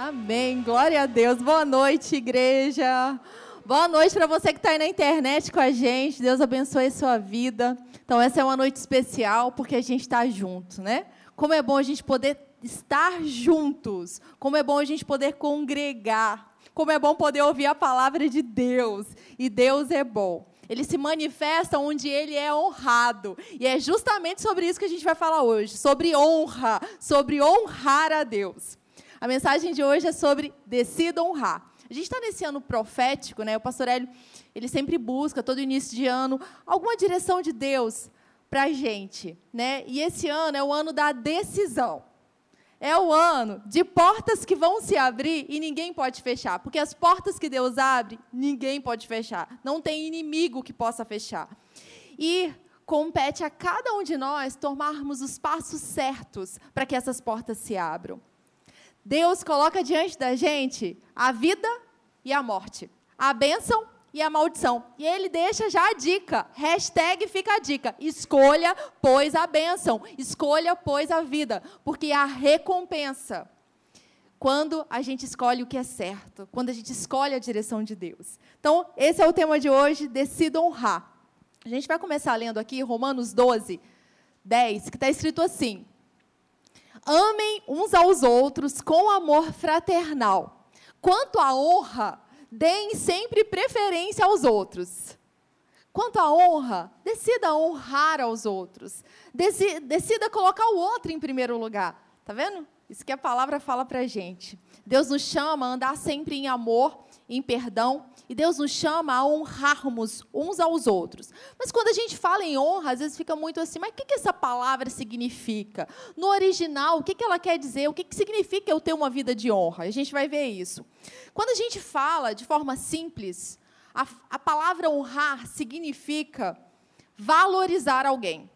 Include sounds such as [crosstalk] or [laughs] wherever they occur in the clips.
Amém. Glória a Deus. Boa noite, igreja. Boa noite para você que está aí na internet com a gente. Deus abençoe a sua vida. Então, essa é uma noite especial porque a gente está junto, né? Como é bom a gente poder estar juntos. Como é bom a gente poder congregar. Como é bom poder ouvir a palavra de Deus. E Deus é bom. Ele se manifesta onde ele é honrado. E é justamente sobre isso que a gente vai falar hoje, sobre honra, sobre honrar a Deus. A mensagem de hoje é sobre decida honrar. A gente está nesse ano profético, né? O pastor Hélio, ele sempre busca, todo início de ano, alguma direção de Deus para a gente, né? E esse ano é o ano da decisão. É o ano de portas que vão se abrir e ninguém pode fechar. Porque as portas que Deus abre, ninguém pode fechar. Não tem inimigo que possa fechar. E compete a cada um de nós tomarmos os passos certos para que essas portas se abram. Deus coloca diante da gente a vida e a morte, a bênção e a maldição. E ele deixa já a dica, hashtag fica a dica, escolha, pois, a bênção, escolha, pois, a vida, porque a recompensa, quando a gente escolhe o que é certo, quando a gente escolhe a direção de Deus. Então, esse é o tema de hoje, decida honrar. A gente vai começar lendo aqui Romanos 12, 10, que está escrito assim, Amem uns aos outros com amor fraternal. Quanto à honra, deem sempre preferência aos outros. Quanto à honra, decida honrar aos outros. Decida colocar o outro em primeiro lugar. Tá vendo? Isso que a palavra fala para a gente. Deus nos chama a andar sempre em amor, em perdão, e Deus nos chama a honrarmos uns aos outros. Mas quando a gente fala em honra, às vezes fica muito assim, mas o que, essa palavra significa? No original, o que, que ela quer dizer? O que, que significa eu ter uma vida de honra? A gente vai ver isso. Quando a gente fala de forma simples, a, a palavra honrar significa valorizar alguém.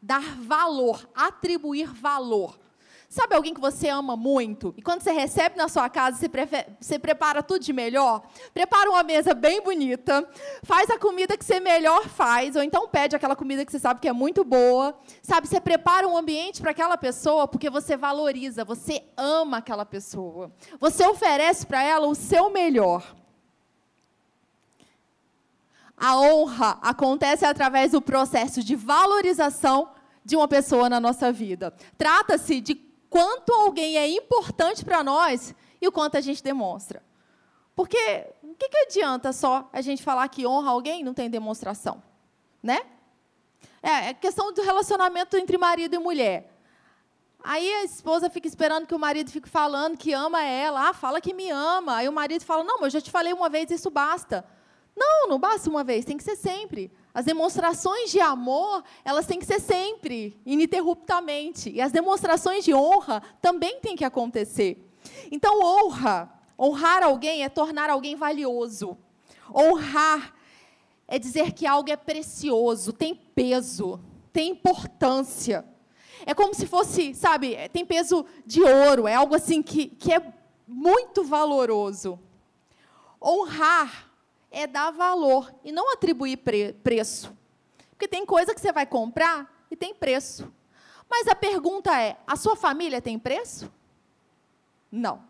Dar valor, atribuir valor. Sabe alguém que você ama muito? E quando você recebe na sua casa, você, você, prepara tudo de melhor? Prepara uma mesa bem bonita, faz a comida que você melhor faz, ou então pede aquela comida que você sabe que é muito boa. Sabe, você prepara um ambiente para aquela pessoa porque você valoriza, você ama aquela pessoa. Você oferece para ela o seu melhor. A honra acontece através do processo de valorização de uma pessoa na nossa vida. Trata-se de quanto alguém é importante para nós e o quanto a gente demonstra. Porque o que, que adianta só a gente falar que honra alguém e não tem demonstração? Né? É, é questão do relacionamento entre marido e mulher. Aí a esposa fica esperando que o marido fique falando que ama ela. Ah, fala que me ama. Aí o marido fala: Não, mas eu já te falei uma vez, isso basta. Não, não basta uma vez, tem que ser sempre. As demonstrações de amor, elas têm que ser sempre, ininterruptamente. E as demonstrações de honra também têm que acontecer. Então, honra, honrar alguém é tornar alguém valioso. Honrar é dizer que algo é precioso, tem peso, tem importância. É como se fosse, sabe, tem peso de ouro, é algo assim que, que é muito valoroso. Honrar é dar valor e não atribuir pre preço. Porque tem coisa que você vai comprar e tem preço. Mas a pergunta é: a sua família tem preço? Não.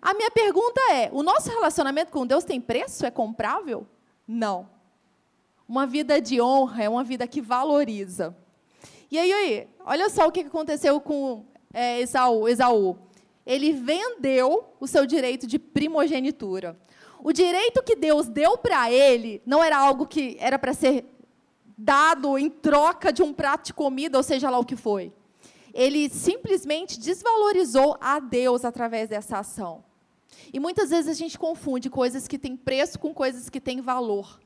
A minha pergunta é: o nosso relacionamento com Deus tem preço? É comprável? Não. Uma vida de honra é uma vida que valoriza. E aí, aí olha só o que aconteceu com é, Esaú, Esaú. Ele vendeu o seu direito de primogenitura. O direito que Deus deu para ele não era algo que era para ser dado em troca de um prato de comida, ou seja lá o que foi. Ele simplesmente desvalorizou a Deus através dessa ação. E muitas vezes a gente confunde coisas que têm preço com coisas que têm valor.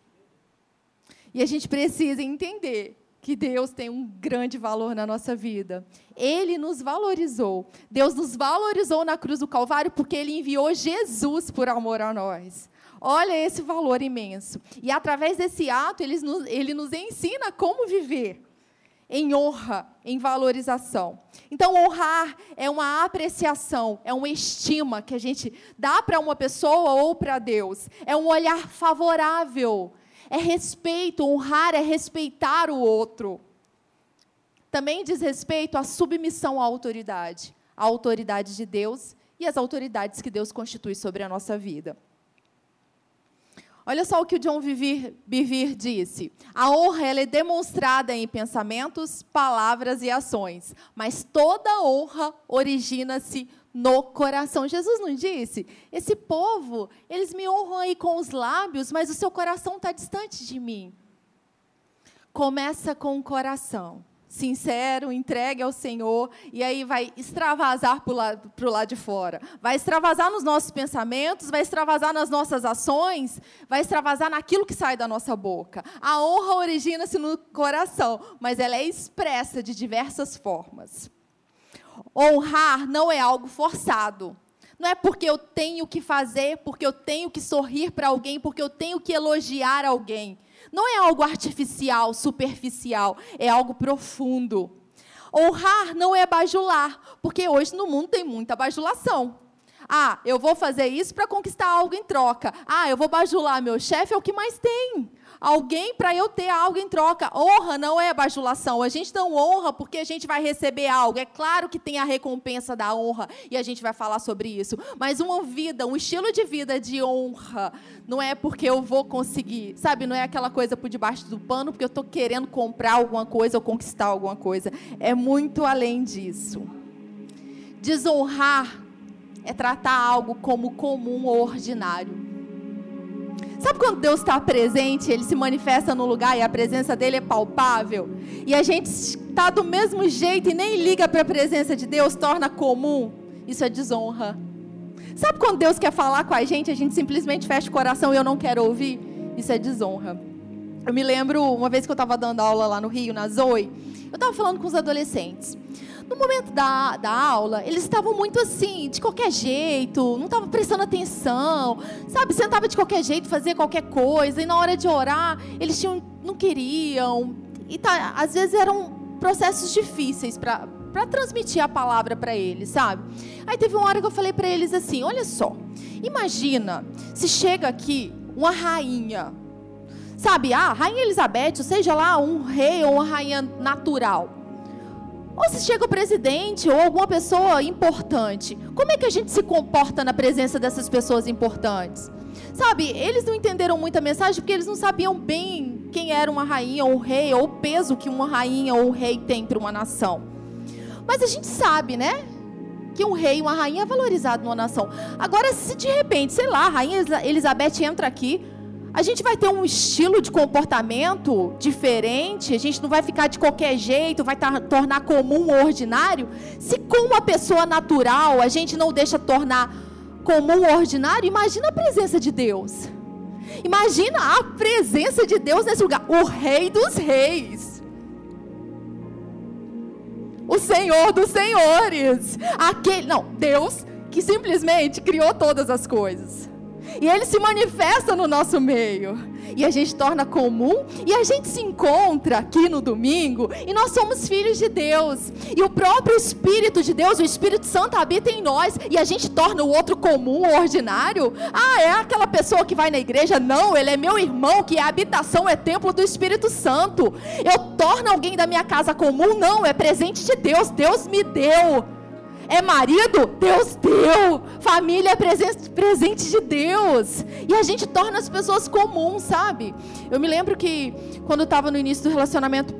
E a gente precisa entender que Deus tem um grande valor na nossa vida. Ele nos valorizou. Deus nos valorizou na cruz do Calvário porque ele enviou Jesus por amor a nós. Olha esse valor imenso. E através desse ato, ele nos, ele nos ensina como viver em honra, em valorização. Então, honrar é uma apreciação, é uma estima que a gente dá para uma pessoa ou para Deus. É um olhar favorável é respeito, honrar é respeitar o outro. Também diz respeito à submissão à autoridade, à autoridade de Deus e as autoridades que Deus constitui sobre a nossa vida. Olha só o que o John Bevere disse. A honra é demonstrada em pensamentos, palavras e ações, mas toda honra origina-se no coração. Jesus não disse? Esse povo, eles me honram aí com os lábios, mas o seu coração está distante de mim. Começa com o coração sincero, entregue ao Senhor, e aí vai extravasar para o lado, lado de fora. Vai extravasar nos nossos pensamentos, vai extravasar nas nossas ações, vai extravasar naquilo que sai da nossa boca. A honra origina-se no coração, mas ela é expressa de diversas formas. Honrar não é algo forçado. Não é porque eu tenho que fazer, porque eu tenho que sorrir para alguém, porque eu tenho que elogiar alguém. Não é algo artificial, superficial, é algo profundo. Honrar não é bajular, porque hoje no mundo tem muita bajulação. Ah, eu vou fazer isso para conquistar algo em troca. Ah, eu vou bajular meu chefe, é o que mais tem alguém para eu ter algo em troca. Honra não é bajulação. A gente não honra porque a gente vai receber algo. É claro que tem a recompensa da honra e a gente vai falar sobre isso. Mas uma vida, um estilo de vida de honra, não é porque eu vou conseguir, sabe? Não é aquela coisa por debaixo do pano porque eu estou querendo comprar alguma coisa ou conquistar alguma coisa. É muito além disso. Desonrar é tratar algo como comum ou ordinário. Sabe quando Deus está presente, Ele se manifesta no lugar e a presença dele é palpável? E a gente está do mesmo jeito e nem liga para a presença de Deus, torna comum? Isso é desonra. Sabe quando Deus quer falar com a gente, a gente simplesmente fecha o coração e eu não quero ouvir? Isso é desonra. Eu me lembro uma vez que eu estava dando aula lá no Rio, na Zoe, eu estava falando com os adolescentes. No momento da, da aula, eles estavam muito assim, de qualquer jeito, não estavam prestando atenção, sabe? Sentava de qualquer jeito, fazia qualquer coisa, e na hora de orar, eles tinham, não queriam. E tá, às vezes eram processos difíceis para transmitir a palavra para eles, sabe? Aí teve uma hora que eu falei para eles assim: olha só, imagina se chega aqui uma rainha, sabe? Ah, rainha Elizabeth, ou seja lá um rei ou uma rainha natural. Ou se chega o presidente ou alguma pessoa importante, como é que a gente se comporta na presença dessas pessoas importantes? Sabe, eles não entenderam muito a mensagem porque eles não sabiam bem quem era uma rainha ou um rei, ou o peso que uma rainha ou um rei tem para uma nação. Mas a gente sabe, né? Que um rei uma rainha é valorizado numa nação. Agora, se de repente, sei lá, a rainha Elizabeth entra aqui, a gente vai ter um estilo de comportamento diferente, a gente não vai ficar de qualquer jeito, vai tornar comum ou ordinário. Se com uma pessoa natural a gente não deixa tornar comum ou ordinário, imagina a presença de Deus. Imagina a presença de Deus nesse lugar, o Rei dos Reis. O Senhor dos Senhores. Aquele, não, Deus que simplesmente criou todas as coisas. E ele se manifesta no nosso meio. E a gente torna comum e a gente se encontra aqui no domingo e nós somos filhos de Deus. E o próprio Espírito de Deus, o Espírito Santo habita em nós e a gente torna o outro comum, ordinário. Ah, é aquela pessoa que vai na igreja? Não, ele é meu irmão, que a habitação é templo do Espírito Santo. Eu torno alguém da minha casa comum? Não, é presente de Deus. Deus me deu. É marido? Deus deu. Família é presente, presente de Deus. E a gente torna as pessoas comuns, sabe? Eu me lembro que quando eu estava no início do relacionamento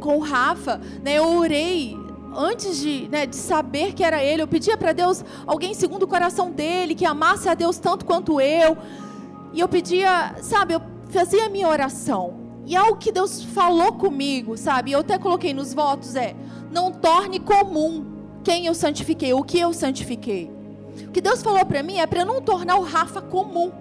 com o Rafa, né, eu orei antes de, né, de saber que era ele, eu pedia para Deus alguém segundo o coração dele, que amasse a Deus tanto quanto eu. E eu pedia, sabe, eu fazia a minha oração. E algo que Deus falou comigo, sabe? Eu até coloquei nos votos é: não torne comum quem eu santifiquei, o que eu santifiquei. O que Deus falou para mim é para eu não tornar o Rafa comum.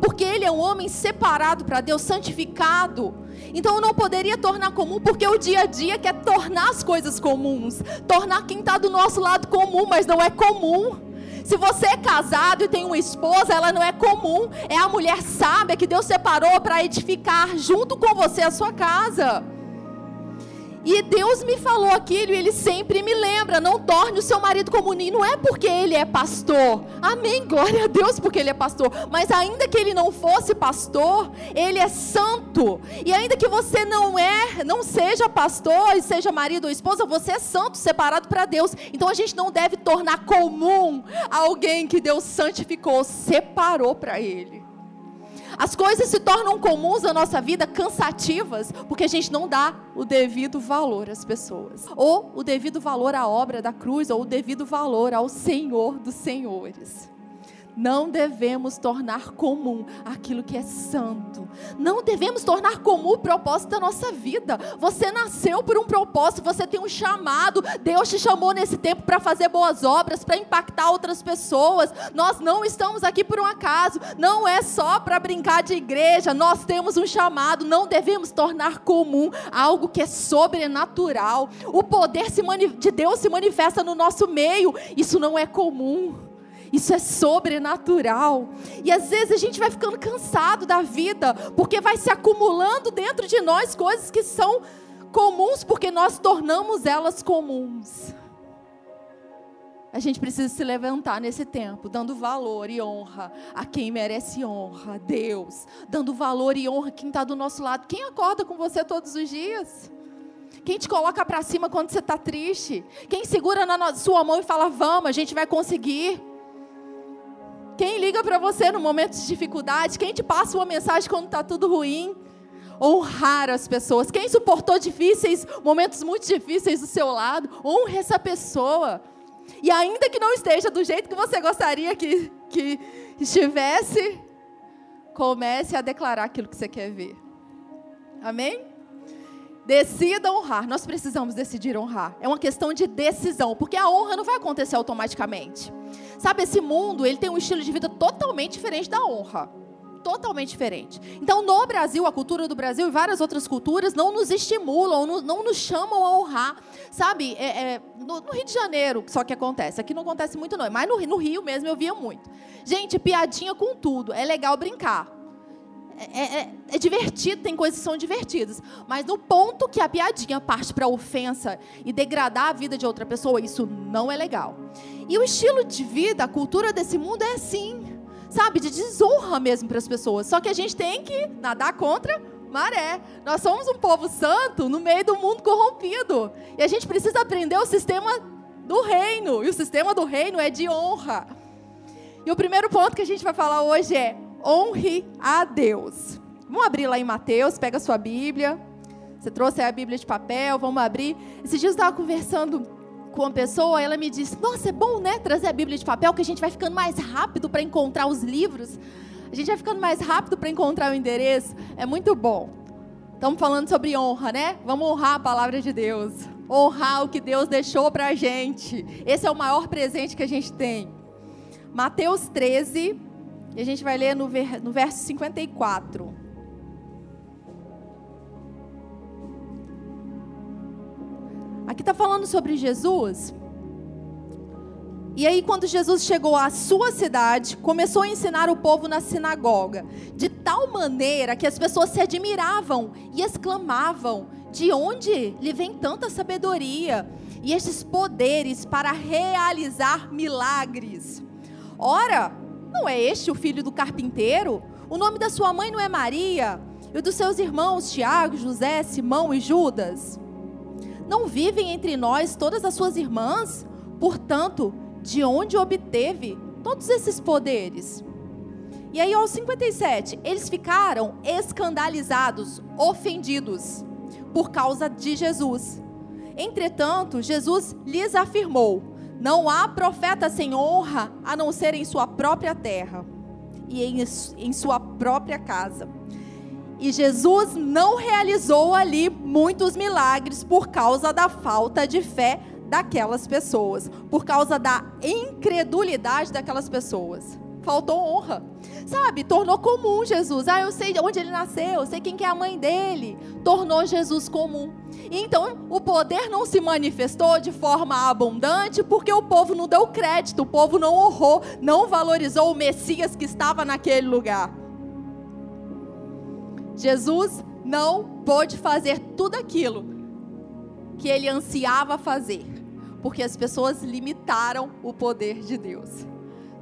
Porque ele é um homem separado para Deus, santificado. Então eu não poderia tornar comum, porque o dia a dia quer tornar as coisas comuns. Tornar quem está do nosso lado comum, mas não é comum. Se você é casado e tem uma esposa, ela não é comum. É a mulher sábia que Deus separou para edificar junto com você a sua casa. E Deus me falou aquilo e Ele sempre me lembra: não torne o seu marido como ninho. Não é porque ele é pastor. Amém. Glória a Deus porque ele é pastor. Mas ainda que ele não fosse pastor, ele é santo. E ainda que você não é, não seja pastor e seja marido ou esposa, você é santo, separado para Deus. Então a gente não deve tornar comum alguém que Deus santificou, separou para Ele. As coisas se tornam comuns na nossa vida, cansativas, porque a gente não dá o devido valor às pessoas, ou o devido valor à obra da cruz, ou o devido valor ao Senhor dos Senhores. Não devemos tornar comum aquilo que é santo. Não devemos tornar comum o propósito da nossa vida. Você nasceu por um propósito, você tem um chamado. Deus te chamou nesse tempo para fazer boas obras, para impactar outras pessoas. Nós não estamos aqui por um acaso. Não é só para brincar de igreja. Nós temos um chamado. Não devemos tornar comum algo que é sobrenatural. O poder de Deus se manifesta no nosso meio. Isso não é comum. Isso é sobrenatural. E às vezes a gente vai ficando cansado da vida, porque vai se acumulando dentro de nós coisas que são comuns, porque nós tornamos elas comuns. A gente precisa se levantar nesse tempo, dando valor e honra a quem merece honra, Deus. Dando valor e honra a quem está do nosso lado. Quem acorda com você todos os dias? Quem te coloca para cima quando você está triste? Quem segura na sua mão e fala: Vamos, a gente vai conseguir? Quem liga para você no momento de dificuldade? Quem te passa uma mensagem quando está tudo ruim? Honrar as pessoas. Quem suportou difíceis, momentos muito difíceis do seu lado? Honre essa pessoa. E ainda que não esteja do jeito que você gostaria que, que estivesse, comece a declarar aquilo que você quer ver. Amém? Decida honrar. Nós precisamos decidir honrar. É uma questão de decisão, porque a honra não vai acontecer automaticamente. Sabe, esse mundo, ele tem um estilo de vida totalmente diferente da honra. Totalmente diferente. Então, no Brasil, a cultura do Brasil e várias outras culturas não nos estimulam, não, não nos chamam a honrar. Sabe, é, é, no, no, Rio de Janeiro, só que acontece. Aqui não acontece muito, não. Mas no, no Rio mesmo eu via muito. Gente, piadinha com tudo. É legal brincar é, é, é, divertido, tem coisas que são divertidas. Mas no ponto que a piadinha parte para ofensa e degradar a vida de outra pessoa, isso não é legal. E o estilo de vida, a cultura desse mundo é assim, sabe? De desonra mesmo para as pessoas. Só que a gente tem que nadar contra maré. Nós somos um povo santo no meio do mundo corrompido. E a gente precisa aprender o sistema do reino. E o sistema do reino é de honra. E o primeiro ponto que a gente vai falar hoje é honre a Deus. Vamos abrir lá em Mateus, pega a sua Bíblia. Você trouxe a Bíblia de papel, vamos abrir. Esses dias eu estava conversando com uma pessoa, ela me disse: Nossa, é bom, né? Trazer a Bíblia de papel, que a gente vai ficando mais rápido para encontrar os livros. A gente vai ficando mais rápido para encontrar o endereço. É muito bom. Estamos falando sobre honra, né? Vamos honrar a palavra de Deus. Honrar o que Deus deixou para a gente. Esse é o maior presente que a gente tem. Mateus 13, e a gente vai ler no, ver, no verso 54. Aqui está falando sobre Jesus. E aí, quando Jesus chegou à sua cidade, começou a ensinar o povo na sinagoga, de tal maneira que as pessoas se admiravam e exclamavam: De onde lhe vem tanta sabedoria e estes poderes para realizar milagres? Ora, não é este o filho do carpinteiro? O nome da sua mãe não é Maria? E dos seus irmãos Tiago, José, Simão e Judas? Não vivem entre nós todas as suas irmãs? Portanto, de onde obteve todos esses poderes? E aí, aos 57, eles ficaram escandalizados, ofendidos, por causa de Jesus. Entretanto, Jesus lhes afirmou: não há profeta sem honra a não ser em sua própria terra e em, em sua própria casa. E Jesus não realizou ali muitos milagres por causa da falta de fé daquelas pessoas, por causa da incredulidade daquelas pessoas. Faltou honra. Sabe, tornou comum Jesus. Ah, eu sei onde ele nasceu, eu sei quem que é a mãe dele. Tornou Jesus comum. Então, o poder não se manifestou de forma abundante porque o povo não deu crédito, o povo não honrou, não valorizou o Messias que estava naquele lugar. Jesus não pôde fazer tudo aquilo que ele ansiava fazer, porque as pessoas limitaram o poder de Deus.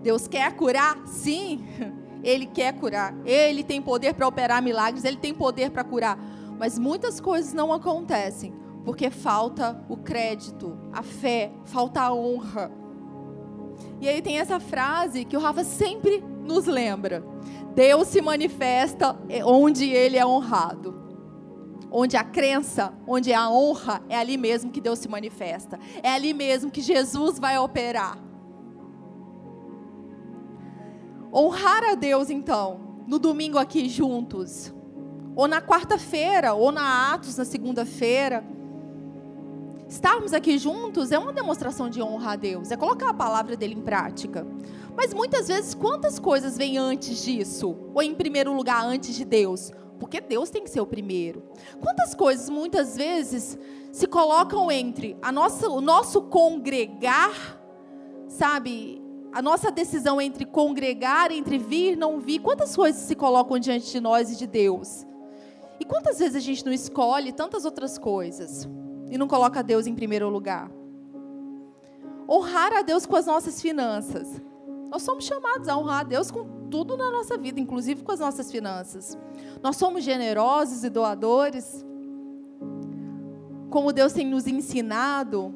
Deus quer curar? Sim, [laughs] ele quer curar. Ele tem poder para operar milagres, ele tem poder para curar. Mas muitas coisas não acontecem porque falta o crédito, a fé, falta a honra. E aí tem essa frase que o Rafa sempre nos lembra: Deus se manifesta onde ele é honrado. Onde a crença, onde a honra, é ali mesmo que Deus se manifesta. É ali mesmo que Jesus vai operar. Honrar a Deus, então, no domingo aqui juntos, ou na quarta-feira, ou na Atos na segunda-feira, estarmos aqui juntos é uma demonstração de honra a Deus, é colocar a palavra dele em prática. Mas muitas vezes, quantas coisas vêm antes disso? Ou em primeiro lugar, antes de Deus? Porque Deus tem que ser o primeiro. Quantas coisas, muitas vezes, se colocam entre a nossa, o nosso congregar, sabe? A nossa decisão entre congregar, entre vir, não vir. Quantas coisas se colocam diante de nós e de Deus? E quantas vezes a gente não escolhe tantas outras coisas? e não coloca Deus em primeiro lugar. Honrar a Deus com as nossas finanças. Nós somos chamados a honrar a Deus com tudo na nossa vida, inclusive com as nossas finanças. Nós somos generosos e doadores. Como Deus tem nos ensinado.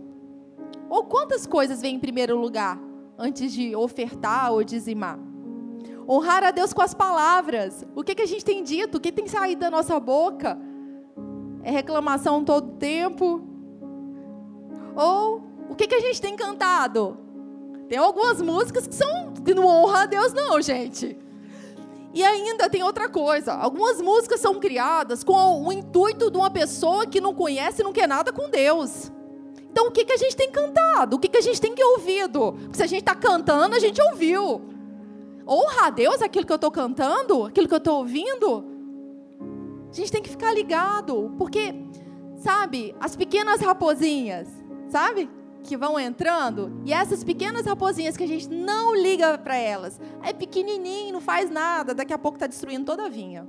Ou quantas coisas vêm em primeiro lugar antes de ofertar ou dizimar? Honrar a Deus com as palavras. O que, que a gente tem dito? O que tem saído da nossa boca? É reclamação todo tempo? Ou o que, que a gente tem cantado? Tem algumas músicas que são que não honra a Deus, não, gente. E ainda tem outra coisa. Algumas músicas são criadas com o intuito de uma pessoa que não conhece e não quer nada com Deus. Então, o que, que a gente tem cantado? O que, que a gente tem ouvido? Porque se a gente está cantando, a gente ouviu. Honra a Deus aquilo que eu estou cantando? Aquilo que eu estou ouvindo? A gente tem que ficar ligado, porque, sabe, as pequenas raposinhas, sabe? Que vão entrando, e essas pequenas raposinhas que a gente não liga para elas, é pequenininho, não faz nada, daqui a pouco está destruindo toda a vinha.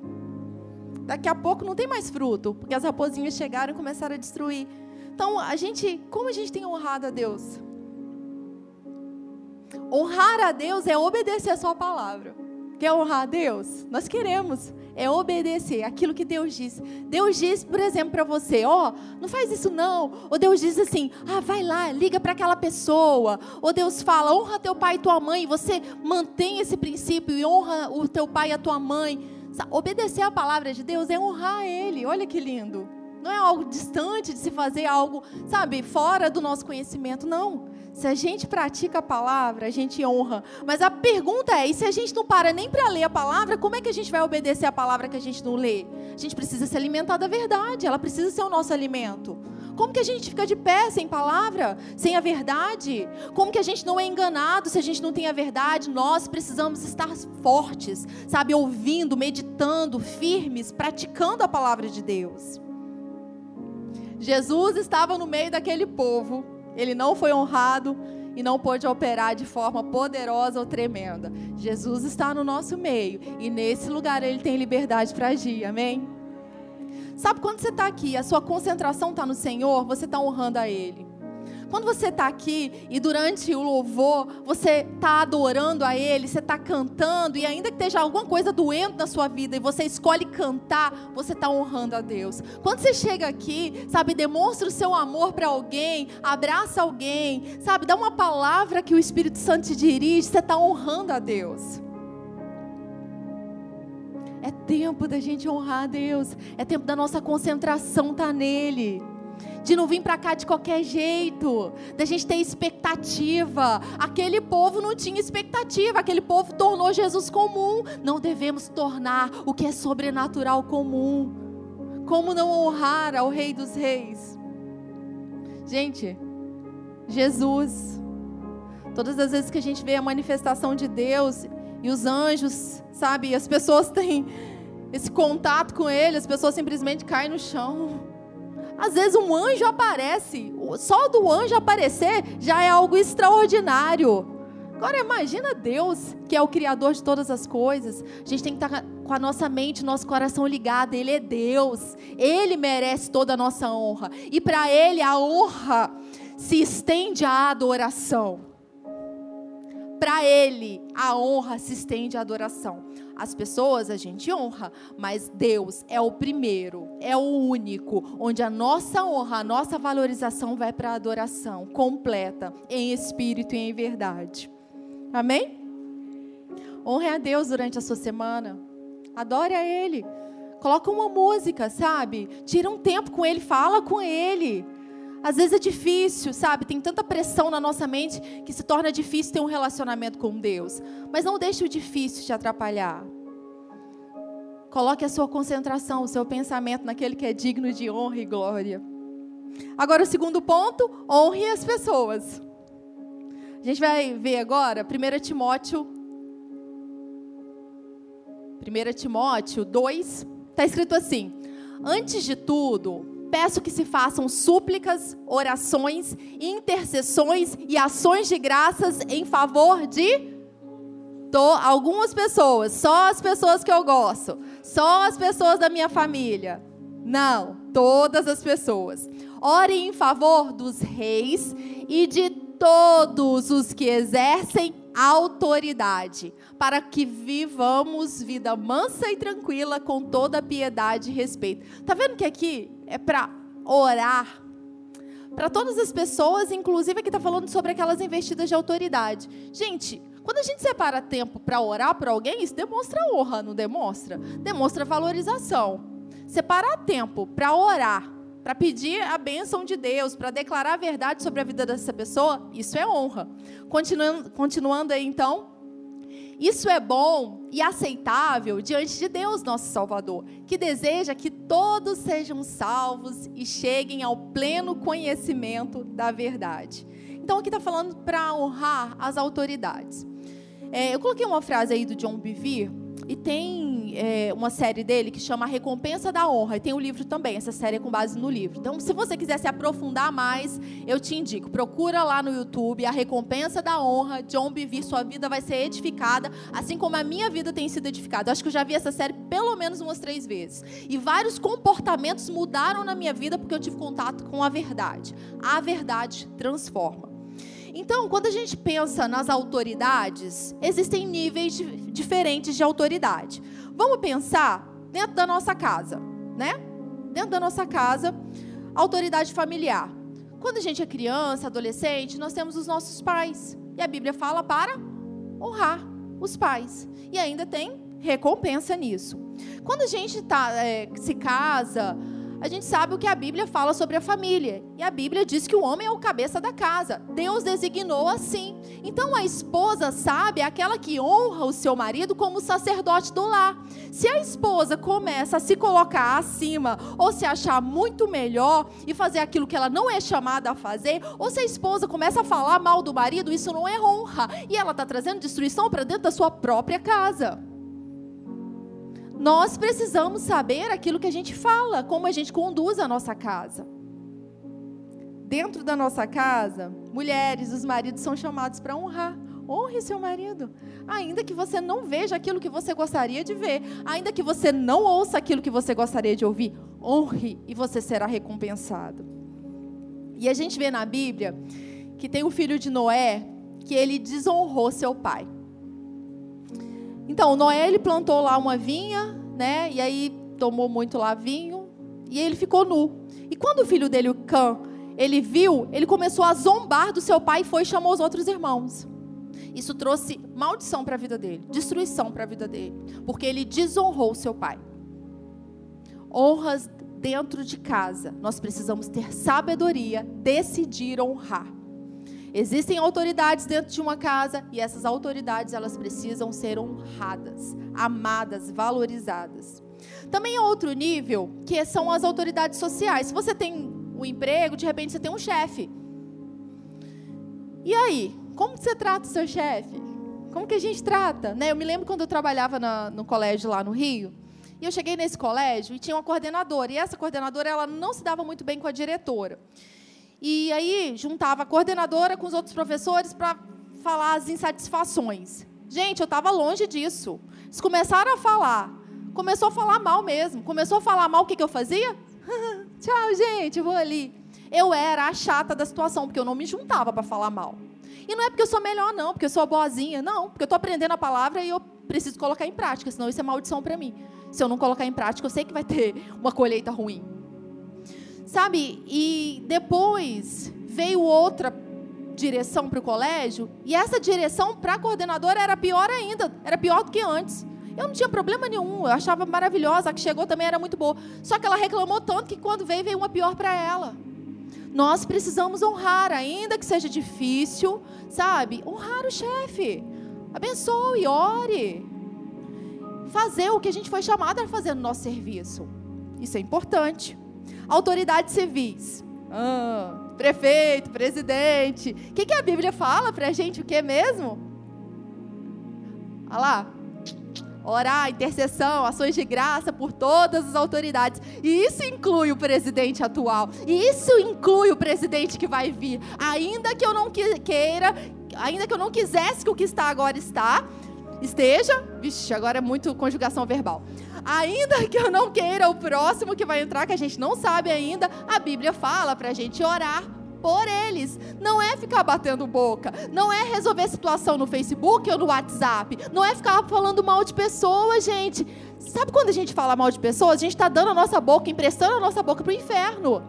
Daqui a pouco não tem mais fruto, porque as raposinhas chegaram e começaram a destruir. Então, a gente, como a gente tem honrado a Deus? Honrar a Deus é obedecer a sua palavra. Quer honrar a Deus? Nós queremos é obedecer aquilo que Deus diz. Deus diz, por exemplo, para você, ó, oh, não faz isso não. Ou Deus diz assim, ah, vai lá, liga para aquela pessoa. Ou Deus fala, honra teu pai e tua mãe. Você mantém esse princípio e honra o teu pai e a tua mãe. Obedecer a palavra de Deus é honrar Ele. Olha que lindo. Não é algo distante de se fazer algo, sabe, fora do nosso conhecimento. Não. Se a gente pratica a palavra, a gente honra. Mas a pergunta é: e se a gente não para nem para ler a palavra, como é que a gente vai obedecer a palavra que a gente não lê? A gente precisa se alimentar da verdade, ela precisa ser o nosso alimento. Como que a gente fica de pé sem palavra, sem a verdade? Como que a gente não é enganado se a gente não tem a verdade? Nós precisamos estar fortes, sabe, ouvindo, meditando, firmes, praticando a palavra de Deus. Jesus estava no meio daquele povo ele não foi honrado e não pôde operar de forma poderosa ou tremenda. Jesus está no nosso meio e nesse lugar ele tem liberdade para agir. Amém? Sabe quando você está aqui, a sua concentração está no Senhor, você está honrando a Ele. Quando você está aqui e durante o louvor você está adorando a Ele, você está cantando e ainda que esteja alguma coisa doendo na sua vida e você escolhe cantar, você está honrando a Deus. Quando você chega aqui, sabe, demonstra o seu amor para alguém, abraça alguém, sabe, dá uma palavra que o Espírito Santo te dirige, você está honrando a Deus. É tempo da gente honrar a Deus. É tempo da nossa concentração estar tá nele de não vir para cá de qualquer jeito, da gente ter expectativa. Aquele povo não tinha expectativa, aquele povo tornou Jesus comum. Não devemos tornar o que é sobrenatural comum. Como não honrar ao Rei dos Reis? Gente, Jesus, todas as vezes que a gente vê a manifestação de Deus e os anjos, sabe, as pessoas têm esse contato com Ele, as pessoas simplesmente caem no chão às vezes um anjo aparece, só do anjo aparecer já é algo extraordinário. Agora imagina Deus, que é o criador de todas as coisas. A gente tem que estar com a nossa mente, nosso coração ligado. Ele é Deus. Ele merece toda a nossa honra. E para ele a honra se estende à adoração. Para ele a honra se estende à adoração. As pessoas a gente honra, mas Deus é o primeiro, é o único, onde a nossa honra, a nossa valorização vai para a adoração completa, em espírito e em verdade. Amém? Honre a Deus durante a sua semana. Adore a Ele. Coloca uma música, sabe? Tira um tempo com Ele, fala com Ele. Às vezes é difícil, sabe? Tem tanta pressão na nossa mente que se torna difícil ter um relacionamento com Deus. Mas não deixe o difícil te atrapalhar. Coloque a sua concentração, o seu pensamento naquele que é digno de honra e glória. Agora, o segundo ponto: honre as pessoas. A gente vai ver agora 1 Timóteo. 1 Timóteo 2, está escrito assim: Antes de tudo, peço que se façam súplicas, orações, intercessões e ações de graças em favor de algumas pessoas, só as pessoas que eu gosto, só as pessoas da minha família. Não, todas as pessoas. Orem em favor dos reis e de todos os que exercem autoridade, para que vivamos vida mansa e tranquila com toda piedade e respeito. Tá vendo que aqui é para orar para todas as pessoas, inclusive aqui está falando sobre aquelas investidas de autoridade. Gente, quando a gente separa tempo para orar para alguém, isso demonstra honra, não demonstra? Demonstra valorização. Separar tempo para orar para pedir a bênção de Deus, para declarar a verdade sobre a vida dessa pessoa, isso é honra. Continuando, continuando aí então, isso é bom e aceitável diante de Deus, nosso Salvador, que deseja que todos sejam salvos e cheguem ao pleno conhecimento da verdade. Então, aqui está falando para honrar as autoridades. É, eu coloquei uma frase aí do John Bevere, e tem é, uma série dele que chama Recompensa da Honra. E tem o um livro também, essa série é com base no livro. Então, se você quiser se aprofundar mais, eu te indico. Procura lá no YouTube A Recompensa da Honra, John Bevere. Sua vida vai ser edificada, assim como a minha vida tem sido edificada. Eu acho que eu já vi essa série pelo menos umas três vezes. E vários comportamentos mudaram na minha vida porque eu tive contato com a verdade. A verdade transforma. Então, quando a gente pensa nas autoridades, existem níveis diferentes de autoridade. Vamos pensar dentro da nossa casa, né? Dentro da nossa casa, autoridade familiar. Quando a gente é criança, adolescente, nós temos os nossos pais. E a Bíblia fala para honrar os pais. E ainda tem recompensa nisso. Quando a gente tá, é, se casa, a gente sabe o que a Bíblia fala sobre a família. E a Bíblia diz que o homem é o cabeça da casa. Deus designou assim. Então a esposa sabe é aquela que honra o seu marido como sacerdote do lar. Se a esposa começa a se colocar acima ou se achar muito melhor e fazer aquilo que ela não é chamada a fazer, ou se a esposa começa a falar mal do marido, isso não é honra. E ela está trazendo destruição para dentro da sua própria casa. Nós precisamos saber aquilo que a gente fala, como a gente conduz a nossa casa. Dentro da nossa casa, mulheres, os maridos são chamados para honrar. Honre seu marido. Ainda que você não veja aquilo que você gostaria de ver, ainda que você não ouça aquilo que você gostaria de ouvir, honre e você será recompensado. E a gente vê na Bíblia que tem o filho de Noé que ele desonrou seu pai. Então, Noé ele plantou lá uma vinha, né? E aí tomou muito lá vinho e ele ficou nu. E quando o filho dele, o Cã, ele viu, ele começou a zombar do seu pai e foi e chamou os outros irmãos. Isso trouxe maldição para a vida dele, destruição para a vida dele, porque ele desonrou seu pai. Honras dentro de casa, nós precisamos ter sabedoria, decidir honrar. Existem autoridades dentro de uma casa e essas autoridades elas precisam ser honradas, amadas, valorizadas. Também outro nível que são as autoridades sociais. Se você tem um emprego, de repente você tem um chefe. E aí, como você trata o seu chefe? Como que a gente trata? Né? Eu me lembro quando eu trabalhava na, no colégio lá no Rio. E eu cheguei nesse colégio e tinha uma coordenadora. E essa coordenadora ela não se dava muito bem com a diretora. E aí juntava a coordenadora com os outros professores para falar as insatisfações. Gente, eu estava longe disso. Eles começaram a falar. Começou a falar mal mesmo. Começou a falar mal, o que, que eu fazia? [laughs] Tchau, gente, vou ali. Eu era a chata da situação, porque eu não me juntava para falar mal. E não é porque eu sou melhor, não, porque eu sou boazinha, não, porque eu estou aprendendo a palavra e eu preciso colocar em prática, senão isso é maldição para mim. Se eu não colocar em prática, eu sei que vai ter uma colheita ruim. Sabe? E depois veio outra direção para o colégio, e essa direção para a coordenadora era pior ainda, era pior do que antes. Eu não tinha problema nenhum, eu achava maravilhosa, a que chegou também era muito boa. Só que ela reclamou tanto que quando veio, veio uma pior para ela. Nós precisamos honrar, ainda que seja difícil, sabe? Honrar o chefe. Abençoe, ore. Fazer o que a gente foi chamado a fazer no nosso serviço. Isso é importante. Autoridades civis. Ah, prefeito, presidente. O que, que a Bíblia fala para a gente? O que mesmo? Olha lá. Orar, intercessão, ações de graça por todas as autoridades. E isso inclui o presidente atual. E isso inclui o presidente que vai vir. Ainda que eu não queira, ainda que eu não quisesse que o que está agora está, esteja. Vixe, agora é muito conjugação verbal. Ainda que eu não queira o próximo que vai entrar, que a gente não sabe ainda, a Bíblia fala para a gente orar por eles. Não é ficar batendo boca, não é resolver situação no Facebook ou no WhatsApp, não é ficar falando mal de pessoas, gente. Sabe quando a gente fala mal de pessoas, a gente está dando a nossa boca, emprestando a nossa boca para o inferno.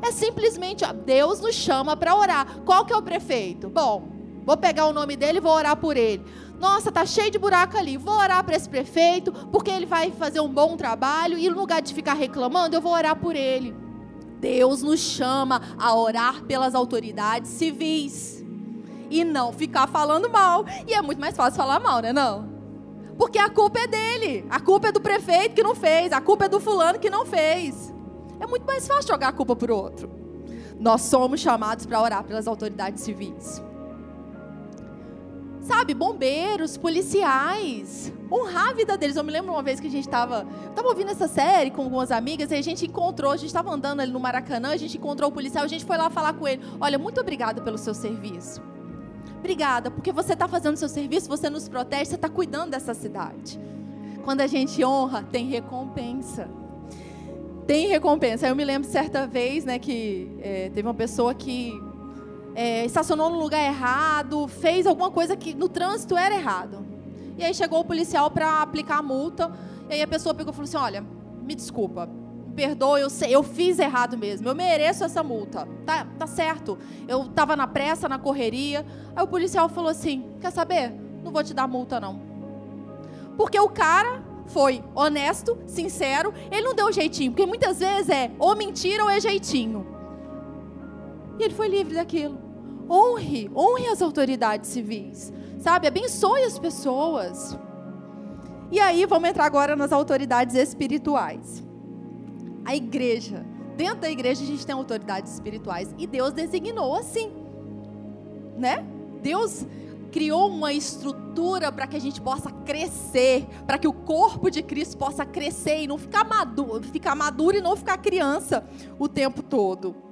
É simplesmente, ó, Deus nos chama para orar. Qual que é o prefeito? Bom, vou pegar o nome dele e vou orar por ele. Nossa, tá cheio de buraco ali. Vou orar para esse prefeito, porque ele vai fazer um bom trabalho e no lugar de ficar reclamando, eu vou orar por ele. Deus nos chama a orar pelas autoridades civis e não ficar falando mal. E é muito mais fácil falar mal, né, não? Porque a culpa é dele, a culpa é do prefeito que não fez, a culpa é do fulano que não fez. É muito mais fácil jogar a culpa para o outro. Nós somos chamados para orar pelas autoridades civis sabe, bombeiros, policiais, honrar a vida deles. Eu me lembro uma vez que a gente estava tava ouvindo essa série com algumas amigas e a gente encontrou, a gente estava andando ali no Maracanã, a gente encontrou o policial, a gente foi lá falar com ele. Olha, muito obrigada pelo seu serviço. Obrigada, porque você está fazendo seu serviço, você nos protege, você está cuidando dessa cidade. Quando a gente honra, tem recompensa. Tem recompensa. Eu me lembro certa vez, né, que é, teve uma pessoa que é, estacionou no lugar errado, fez alguma coisa que no trânsito era errado. E aí chegou o policial para aplicar a multa. E aí a pessoa pegou e falou assim: Olha, me desculpa, me perdoa, eu, sei, eu fiz errado mesmo, eu mereço essa multa. Tá, tá certo. Eu estava na pressa, na correria. Aí o policial falou assim: Quer saber? Não vou te dar multa, não. Porque o cara foi honesto, sincero, ele não deu jeitinho, porque muitas vezes é ou mentira ou é jeitinho. E ele foi livre daquilo. Honre, honre as autoridades civis, sabe? Abençoe as pessoas. E aí, vamos entrar agora nas autoridades espirituais. A igreja. Dentro da igreja a gente tem autoridades espirituais e Deus designou assim, né? Deus criou uma estrutura para que a gente possa crescer, para que o corpo de Cristo possa crescer e não ficar maduro, ficar maduro e não ficar criança o tempo todo.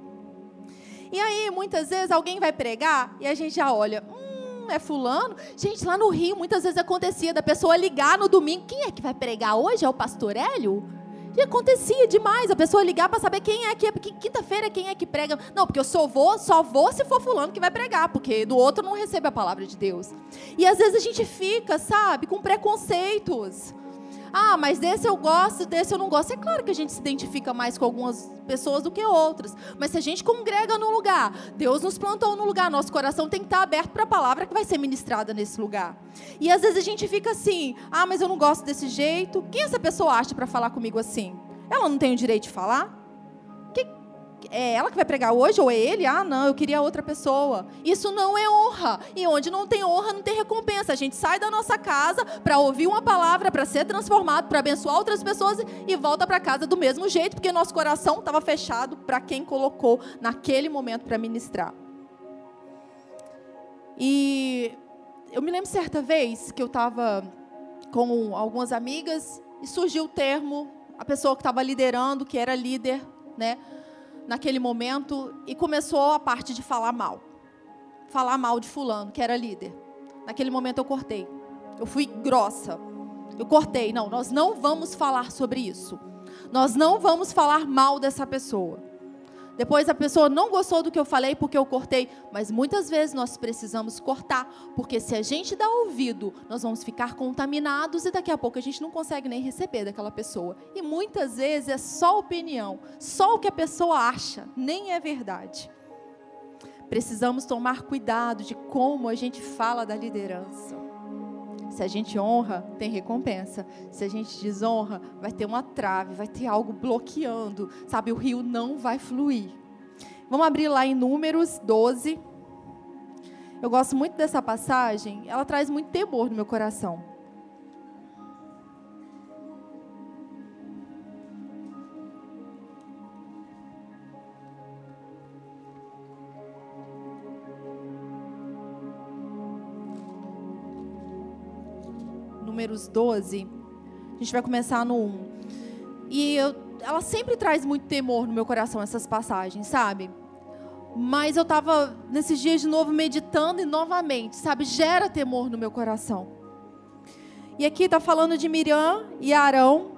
E aí, muitas vezes, alguém vai pregar e a gente já olha, hum, é fulano? Gente, lá no Rio, muitas vezes acontecia da pessoa ligar no domingo, quem é que vai pregar hoje? É o pastor Hélio? E acontecia demais, a pessoa ligar para saber quem é que, quinta-feira quem é que prega. Não, porque eu só vou, só vou se for fulano que vai pregar, porque do outro não recebe a palavra de Deus. E às vezes a gente fica, sabe, com preconceitos. Ah, mas desse eu gosto, desse eu não gosto. É claro que a gente se identifica mais com algumas pessoas do que outras. Mas se a gente congrega num lugar, Deus nos plantou num lugar, nosso coração tem que estar aberto para a palavra que vai ser ministrada nesse lugar. E às vezes a gente fica assim: ah, mas eu não gosto desse jeito. Quem essa pessoa acha para falar comigo assim? Ela não tem o direito de falar? É ela que vai pregar hoje ou é ele? Ah, não, eu queria outra pessoa. Isso não é honra. E onde não tem honra, não tem recompensa. A gente sai da nossa casa para ouvir uma palavra, para ser transformado, para abençoar outras pessoas e volta para casa do mesmo jeito, porque nosso coração estava fechado para quem colocou naquele momento para ministrar. E eu me lembro certa vez que eu estava com algumas amigas e surgiu o termo, a pessoa que estava liderando, que era líder, né? Naquele momento e começou a parte de falar mal. falar mal de fulano, que era líder. Naquele momento eu cortei. Eu fui grossa. Eu cortei. Não, nós não vamos falar sobre isso. Nós não vamos falar mal dessa pessoa. Depois a pessoa não gostou do que eu falei porque eu cortei, mas muitas vezes nós precisamos cortar, porque se a gente dá ouvido, nós vamos ficar contaminados e daqui a pouco a gente não consegue nem receber daquela pessoa. E muitas vezes é só opinião, só o que a pessoa acha, nem é verdade. Precisamos tomar cuidado de como a gente fala da liderança. Se a gente honra, tem recompensa. Se a gente desonra, vai ter uma trave, vai ter algo bloqueando. Sabe, o rio não vai fluir. Vamos abrir lá em Números 12. Eu gosto muito dessa passagem, ela traz muito temor no meu coração. Números 12. A gente vai começar no 1. E eu, ela sempre traz muito temor no meu coração, essas passagens, sabe? Mas eu estava nesses dias de novo meditando e novamente, sabe? Gera temor no meu coração. E aqui está falando de Miriam e Arão.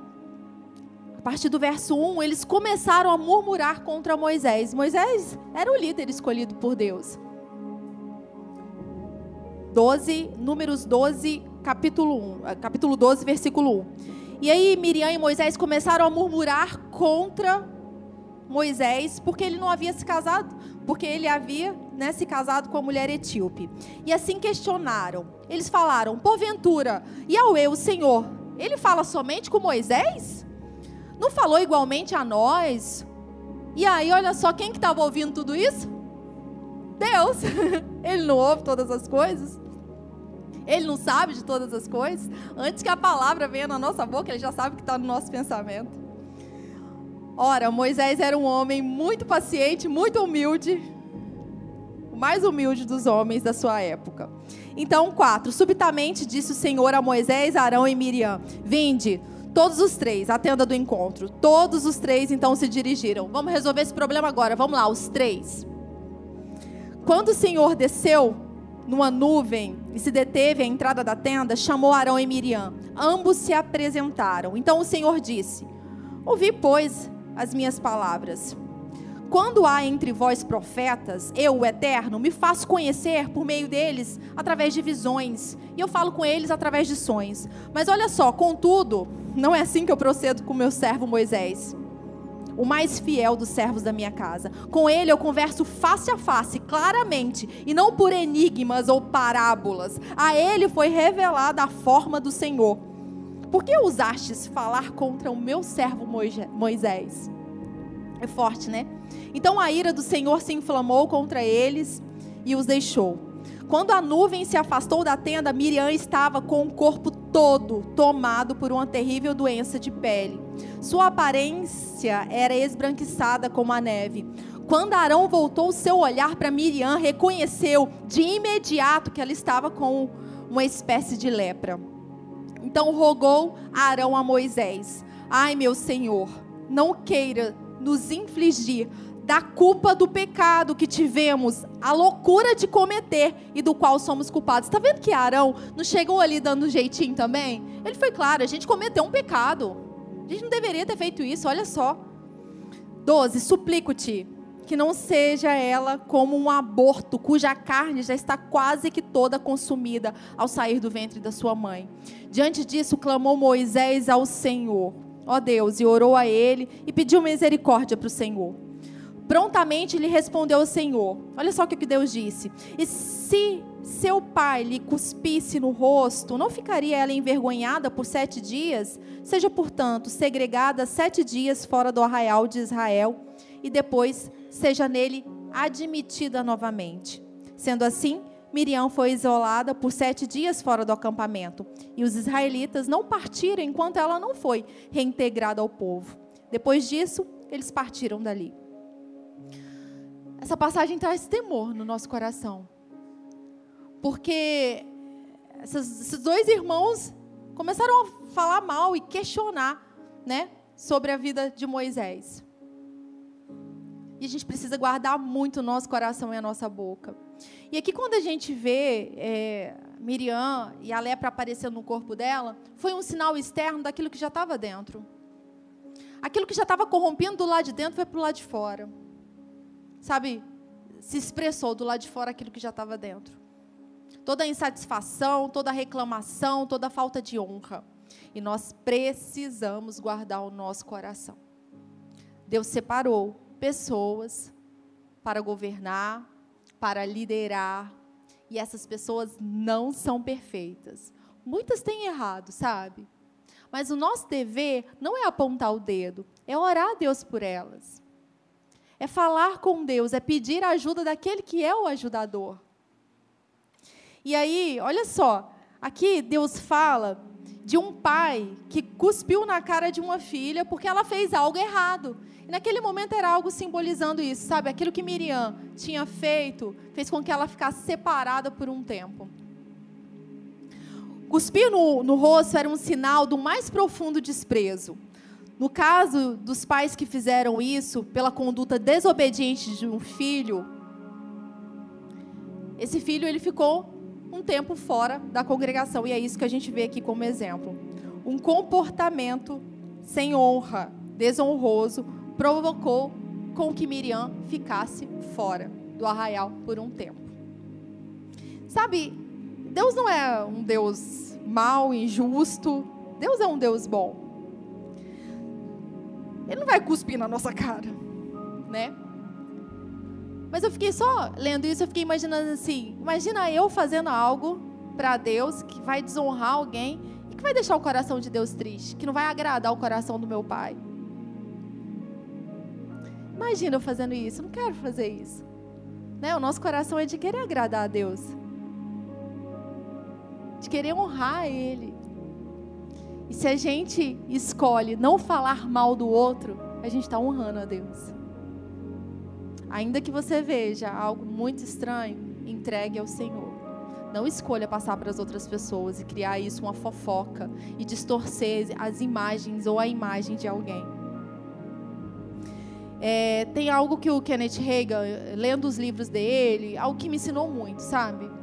A partir do verso 1, eles começaram a murmurar contra Moisés. Moisés era o líder escolhido por Deus. 12, números 12, capítulo 1, eh, capítulo 12, versículo 1. E aí Miriam e Moisés começaram a murmurar contra Moisés, porque ele não havia se casado, porque ele havia né, se casado com a mulher etíope. E assim questionaram. Eles falaram: porventura, e ao eu, Senhor, ele fala somente com Moisés? Não falou igualmente a nós? E aí, olha só, quem que estava ouvindo tudo isso? Deus. [laughs] Ele não ouve todas as coisas. Ele não sabe de todas as coisas. Antes que a palavra venha na nossa boca, ele já sabe que está no nosso pensamento. Ora, Moisés era um homem muito paciente, muito humilde, o mais humilde dos homens da sua época. Então, quatro. Subitamente disse o Senhor a Moisés, Arão e Miriam: Vinde, todos os três, à tenda do encontro. Todos os três então se dirigiram. Vamos resolver esse problema agora. Vamos lá, os três. Quando o Senhor desceu, numa nuvem e se deteve à entrada da tenda, chamou Arão e Miriam. Ambos se apresentaram. Então o Senhor disse: Ouvi, pois, as minhas palavras. Quando há entre vós profetas, eu, o Eterno, me faço conhecer por meio deles através de visões, e eu falo com eles através de sonhos. Mas olha só, contudo, não é assim que eu procedo com meu servo Moisés o mais fiel dos servos da minha casa. Com ele eu converso face a face, claramente, e não por enigmas ou parábolas. A ele foi revelada a forma do Senhor. Por que usastes falar contra o meu servo Moisés? É forte, né? Então a ira do Senhor se inflamou contra eles e os deixou. Quando a nuvem se afastou da tenda, Miriam estava com o corpo todo tomado por uma terrível doença de pele. Sua aparência era esbranquiçada como a neve. Quando Arão voltou seu olhar para Miriam, reconheceu de imediato que ela estava com uma espécie de lepra. Então rogou Arão a Moisés: Ai, meu senhor, não queira nos infligir da culpa do pecado que tivemos, a loucura de cometer e do qual somos culpados. Está vendo que Arão não chegou ali dando jeitinho também? Ele foi claro, a gente cometeu um pecado. A gente não deveria ter feito isso, olha só. 12. Suplico-te que não seja ela como um aborto cuja carne já está quase que toda consumida ao sair do ventre da sua mãe. Diante disso, clamou Moisés ao Senhor, ó Deus, e orou a ele e pediu misericórdia para o Senhor. Prontamente lhe respondeu o Senhor. Olha só o que Deus disse. E se seu pai lhe cuspisse no rosto, não ficaria ela envergonhada por sete dias? Seja, portanto, segregada sete dias fora do arraial de Israel, e depois seja nele admitida novamente. Sendo assim, Miriam foi isolada por sete dias fora do acampamento, e os israelitas não partiram enquanto ela não foi reintegrada ao povo. Depois disso, eles partiram dali. Essa passagem traz temor no nosso coração. Porque esses dois irmãos começaram a falar mal e questionar, né, sobre a vida de Moisés. E a gente precisa guardar muito o nosso coração e a nossa boca. E aqui, quando a gente vê é, Miriam e a lepra aparecendo no corpo dela, foi um sinal externo daquilo que já estava dentro. Aquilo que já estava corrompendo do lado de dentro foi para o lado de fora. Sabe? Se expressou do lado de fora aquilo que já estava dentro. Toda insatisfação, toda reclamação, toda falta de honra. E nós precisamos guardar o nosso coração. Deus separou pessoas para governar, para liderar, e essas pessoas não são perfeitas. Muitas têm errado, sabe? Mas o nosso dever não é apontar o dedo, é orar a Deus por elas. É falar com Deus, é pedir a ajuda daquele que é o ajudador. E aí, olha só, aqui Deus fala de um pai que cuspiu na cara de uma filha porque ela fez algo errado. E naquele momento era algo simbolizando isso, sabe? Aquilo que Miriam tinha feito fez com que ela ficasse separada por um tempo. Cuspir no, no rosto era um sinal do mais profundo desprezo. No caso dos pais que fizeram isso pela conduta desobediente de um filho, esse filho ele ficou um tempo fora da congregação e é isso que a gente vê aqui como exemplo. Um comportamento sem honra, desonroso, provocou com que Miriam ficasse fora do arraial por um tempo. Sabe, Deus não é um Deus mau, injusto. Deus é um Deus bom. Ele não vai cuspir na nossa cara, né? Mas eu fiquei só lendo isso, eu fiquei imaginando assim: imagina eu fazendo algo para Deus que vai desonrar alguém e que vai deixar o coração de Deus triste, que não vai agradar o coração do meu pai. Imagina eu fazendo isso, eu não quero fazer isso. Né? O nosso coração é de querer agradar a Deus, de querer honrar Ele. E se a gente escolhe não falar mal do outro, a gente está honrando a Deus. Ainda que você veja algo muito estranho, entregue ao Senhor. Não escolha passar para as outras pessoas e criar isso uma fofoca e distorcer as imagens ou a imagem de alguém. É, tem algo que o Kenneth Reagan, lendo os livros dele, algo que me ensinou muito, sabe?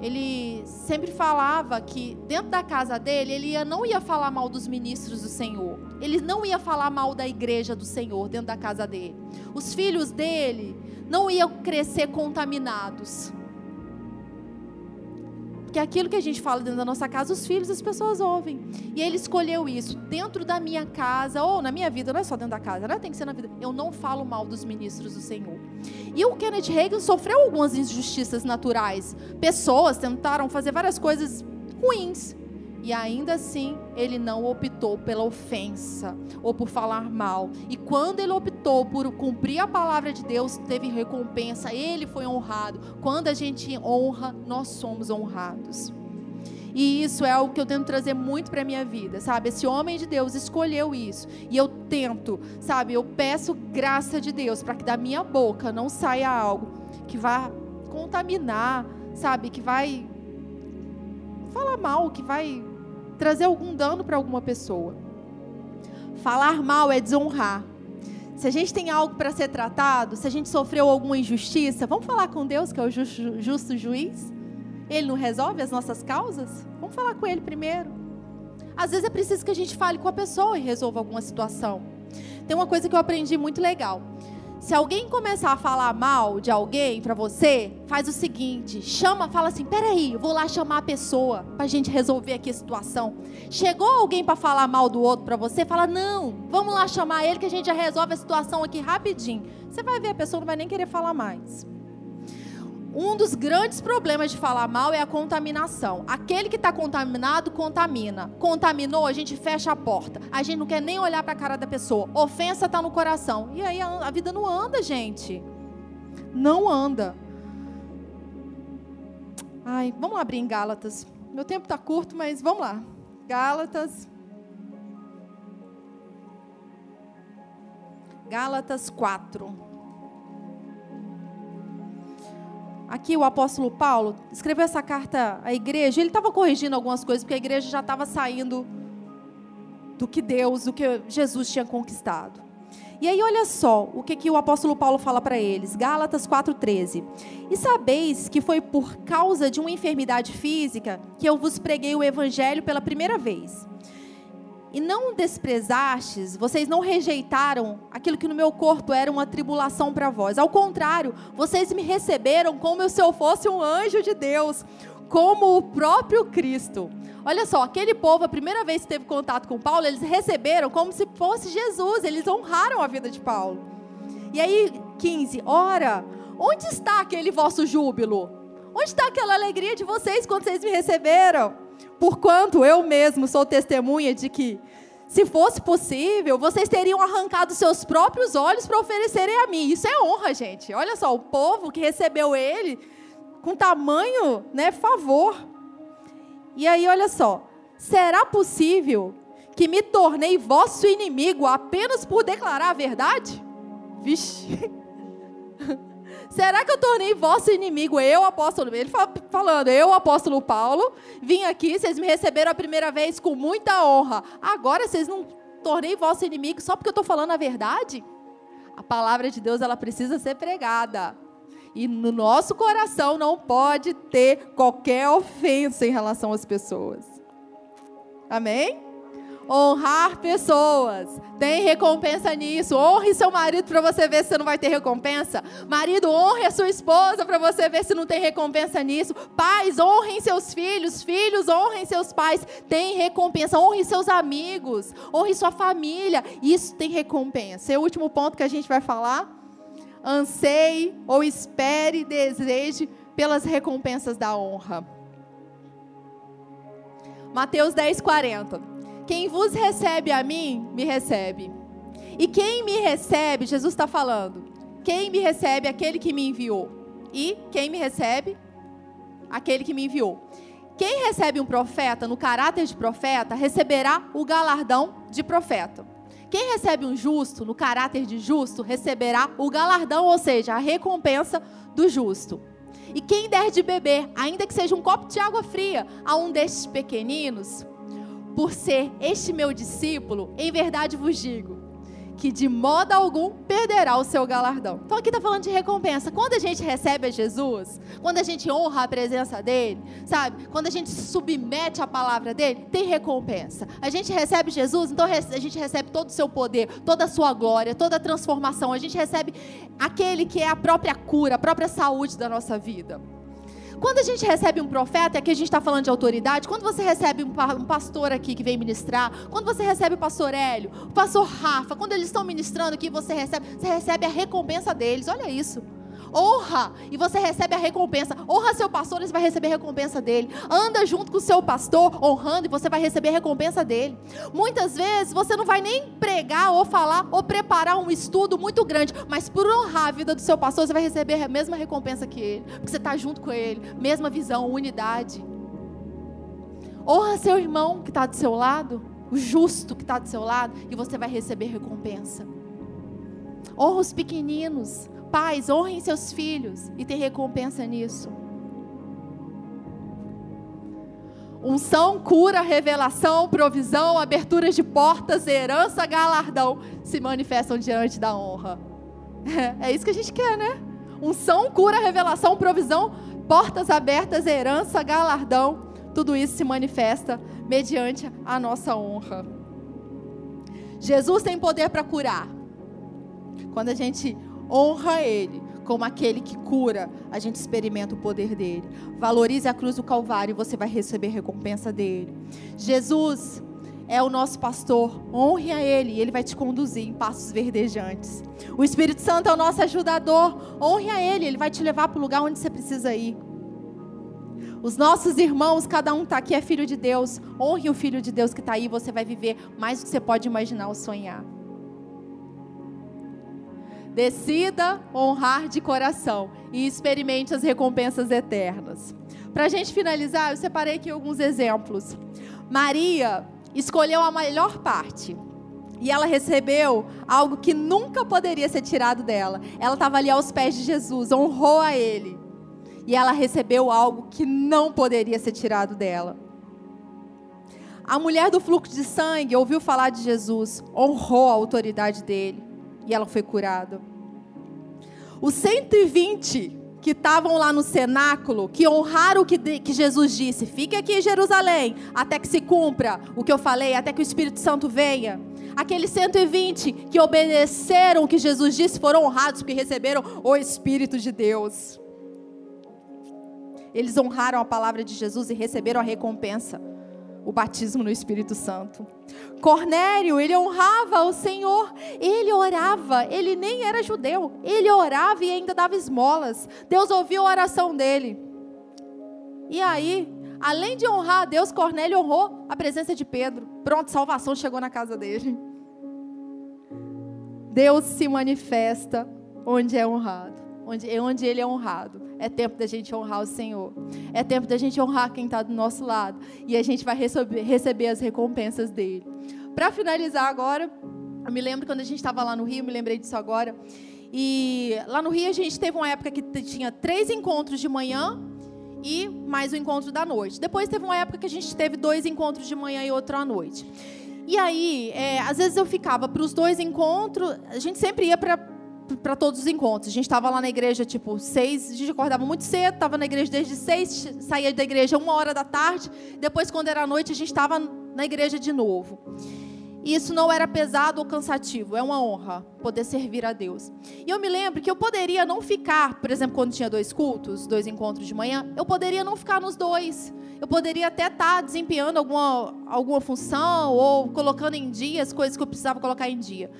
Ele sempre falava que dentro da casa dele, ele ia, não ia falar mal dos ministros do Senhor. Ele não ia falar mal da igreja do Senhor dentro da casa dele. Os filhos dele não iam crescer contaminados. Porque aquilo que a gente fala dentro da nossa casa, os filhos, as pessoas ouvem. E ele escolheu isso dentro da minha casa, ou na minha vida, não é só dentro da casa, né? tem que ser na vida. Eu não falo mal dos ministros do Senhor. E o Kenneth Reagan sofreu algumas injustiças naturais. Pessoas tentaram fazer várias coisas ruins. E ainda assim, ele não optou pela ofensa ou por falar mal. E quando ele optou por cumprir a palavra de Deus, teve recompensa, ele foi honrado. Quando a gente honra, nós somos honrados. E isso é algo que eu tento trazer muito para minha vida, sabe? Esse homem de Deus escolheu isso. E eu tento, sabe? Eu peço graça de Deus para que da minha boca não saia algo que vá contaminar, sabe? Que vai falar mal, que vai trazer algum dano para alguma pessoa. Falar mal é desonrar. Se a gente tem algo para ser tratado, se a gente sofreu alguma injustiça, vamos falar com Deus, que é o justo, justo juiz? Ele não resolve as nossas causas? Vamos falar com Ele primeiro. Às vezes é preciso que a gente fale com a pessoa e resolva alguma situação. Tem uma coisa que eu aprendi muito legal. Se alguém começar a falar mal de alguém para você, faz o seguinte: chama, fala assim, peraí, eu vou lá chamar a pessoa para a gente resolver aqui a situação. Chegou alguém para falar mal do outro para você, fala não, vamos lá chamar ele que a gente já resolve a situação aqui rapidinho. Você vai ver a pessoa não vai nem querer falar mais. Um dos grandes problemas de falar mal é a contaminação. Aquele que está contaminado, contamina. Contaminou, a gente fecha a porta. A gente não quer nem olhar para a cara da pessoa. Ofensa está no coração. E aí a, a vida não anda, gente. Não anda. Ai, vamos abrir em Gálatas. Meu tempo está curto, mas vamos lá. Gálatas. Gálatas 4. Aqui o apóstolo Paulo escreveu essa carta à igreja, ele estava corrigindo algumas coisas, porque a igreja já estava saindo do que Deus, do que Jesus tinha conquistado. E aí olha só o que, que o apóstolo Paulo fala para eles, Gálatas 4:13. E sabeis que foi por causa de uma enfermidade física que eu vos preguei o evangelho pela primeira vez. E não desprezastes, vocês não rejeitaram aquilo que no meu corpo era uma tribulação para vós. Ao contrário, vocês me receberam como se eu fosse um anjo de Deus, como o próprio Cristo. Olha só, aquele povo, a primeira vez que teve contato com Paulo, eles receberam como se fosse Jesus, eles honraram a vida de Paulo. E aí, 15, ora, onde está aquele vosso júbilo? Onde está aquela alegria de vocês quando vocês me receberam? Porquanto eu mesmo sou testemunha de que, se fosse possível, vocês teriam arrancado seus próprios olhos para oferecerem a mim. Isso é honra, gente. Olha só, o povo que recebeu ele com tamanho, né, favor. E aí, olha só. Será possível que me tornei vosso inimigo apenas por declarar a verdade? Vixe. [laughs] Será que eu tornei vosso inimigo? Eu, apóstolo, ele falando, eu, apóstolo Paulo, vim aqui, vocês me receberam a primeira vez com muita honra. Agora vocês não tornei vosso inimigo só porque eu estou falando a verdade? A palavra de Deus, ela precisa ser pregada. E no nosso coração não pode ter qualquer ofensa em relação às pessoas. Amém? Honrar pessoas. Tem recompensa nisso. Honre seu marido para você ver se você não vai ter recompensa. Marido, honre a sua esposa para você ver se não tem recompensa nisso. Pais, honrem seus filhos. Filhos, honrem seus pais. Tem recompensa. Honre seus amigos. Honre sua família. Isso tem recompensa. É o último ponto que a gente vai falar anseie ou espere, deseje pelas recompensas da honra. Mateus 10, 40. Quem vos recebe a mim, me recebe. E quem me recebe, Jesus está falando, quem me recebe, aquele que me enviou. E quem me recebe, aquele que me enviou. Quem recebe um profeta no caráter de profeta, receberá o galardão de profeta. Quem recebe um justo, no caráter de justo, receberá o galardão, ou seja, a recompensa do justo. E quem der de beber, ainda que seja um copo de água fria, a um destes pequeninos, por ser este meu discípulo, em verdade vos digo, que de modo algum perderá o seu galardão. Então aqui está falando de recompensa. Quando a gente recebe a Jesus, quando a gente honra a presença dele, sabe? Quando a gente submete à palavra dele, tem recompensa. A gente recebe Jesus, então a gente recebe todo o seu poder, toda a sua glória, toda a transformação. A gente recebe aquele que é a própria cura, a própria saúde da nossa vida. Quando a gente recebe um profeta, aqui a gente está falando de autoridade, quando você recebe um, pastor aqui que vem ministrar, quando você recebe o pastor Hélio, o pastor Rafa, quando eles estão ministrando aqui, você recebe, você recebe a recompensa deles. Olha isso honra e você recebe a recompensa. Honra seu pastor, você vai receber a recompensa dele. Anda junto com o seu pastor, honrando, e você vai receber a recompensa dele. Muitas vezes você não vai nem pregar ou falar ou preparar um estudo muito grande, mas por honrar a vida do seu pastor, você vai receber a mesma recompensa que ele, porque você está junto com ele, mesma visão, unidade. Honra seu irmão que está do seu lado, o justo que está do seu lado, e você vai receber recompensa. Honra os pequeninos, Pais, honrem seus filhos e tem recompensa nisso. Unção, cura, revelação, provisão, abertura de portas, herança, galardão se manifestam diante da honra. É, [laughs] é isso que a gente quer, né? Unção, cura, revelação, provisão, portas abertas, herança, galardão. Tudo isso se manifesta mediante a nossa honra. Jesus tem poder para curar. Quando a gente honra Ele como aquele que cura, a gente experimenta o poder dele. Valorize a cruz do Calvário e você vai receber recompensa dele. Jesus é o nosso pastor, honre a Ele e Ele vai te conduzir em passos verdejantes. O Espírito Santo é o nosso ajudador, honre a Ele, Ele vai te levar para o lugar onde você precisa ir. Os nossos irmãos, cada um está aqui, é filho de Deus. Honre o filho de Deus que está aí, você vai viver mais do que você pode imaginar ou sonhar. Decida honrar de coração e experimente as recompensas eternas. Para a gente finalizar, eu separei aqui alguns exemplos. Maria escolheu a melhor parte. E ela recebeu algo que nunca poderia ser tirado dela. Ela estava ali aos pés de Jesus, honrou a ele. E ela recebeu algo que não poderia ser tirado dela. A mulher do fluxo de sangue ouviu falar de Jesus, honrou a autoridade dele e ela foi curada. Os 120 que estavam lá no cenáculo, que honraram o que, que Jesus disse: fique aqui em Jerusalém, até que se cumpra o que eu falei, até que o Espírito Santo venha. Aqueles 120 que obedeceram o que Jesus disse foram honrados porque receberam o Espírito de Deus. Eles honraram a palavra de Jesus e receberam a recompensa o batismo no Espírito Santo. Cornélio, ele honrava o Senhor, ele orava, ele nem era judeu, ele orava e ainda dava esmolas. Deus ouviu a oração dele. E aí, além de honrar a Deus, Cornélio honrou a presença de Pedro. Pronto, salvação chegou na casa dele. Deus se manifesta onde é honrado, onde, onde ele é honrado. É tempo da gente honrar o Senhor. É tempo da gente honrar quem está do nosso lado. E a gente vai receber, receber as recompensas dele. Para finalizar agora, eu me lembro quando a gente estava lá no Rio, me lembrei disso agora. E lá no Rio a gente teve uma época que tinha três encontros de manhã e mais um encontro da noite. Depois teve uma época que a gente teve dois encontros de manhã e outro à noite. E aí, é, às vezes eu ficava para os dois encontros, a gente sempre ia para para todos os encontros. A gente estava lá na igreja, tipo, seis, a gente acordava muito cedo, estava na igreja desde seis, saía da igreja uma hora da tarde, depois, quando era noite, a gente estava na igreja de novo. E isso não era pesado ou cansativo, é uma honra poder servir a Deus. E eu me lembro que eu poderia não ficar, por exemplo, quando tinha dois cultos, dois encontros de manhã, eu poderia não ficar nos dois. Eu poderia até estar tá desempenhando alguma, alguma função ou colocando em dia as coisas que eu precisava colocar em dia.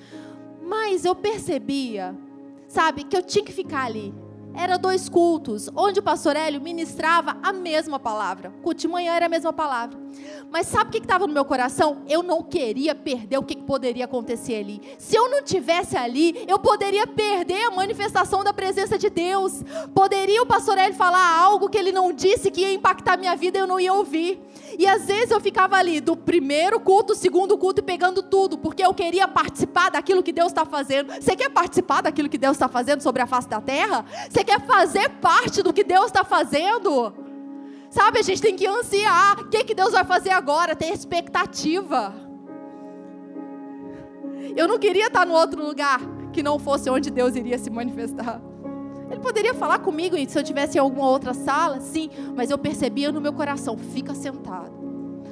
Mas eu percebia, sabe, que eu tinha que ficar ali. Era dois cultos, onde o pastor Hélio ministrava a mesma palavra. Culto de manhã era a mesma palavra. Mas sabe o que estava no meu coração? Eu não queria perder o que, que poderia acontecer ali. Se eu não tivesse ali, eu poderia perder a manifestação da presença de Deus. Poderia o pastor Hélio falar algo que ele não disse que ia impactar minha vida e eu não ia ouvir. E às vezes eu ficava ali do primeiro culto, segundo culto e pegando tudo, porque eu queria participar daquilo que Deus está fazendo. Você quer participar daquilo que Deus está fazendo sobre a face da terra? Você quer fazer parte do que Deus está fazendo? Sabe, a gente tem que ansiar. O que, que Deus vai fazer agora? Ter expectativa. Eu não queria estar no outro lugar que não fosse onde Deus iria se manifestar. Ele poderia falar comigo se eu tivesse em alguma outra sala, sim, mas eu percebia no meu coração: fica sentado.